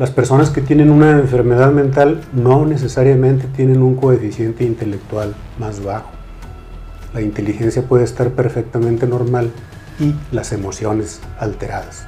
Las personas que tienen una enfermedad mental no necesariamente tienen un coeficiente intelectual más bajo. La inteligencia puede estar perfectamente normal y las emociones alteradas.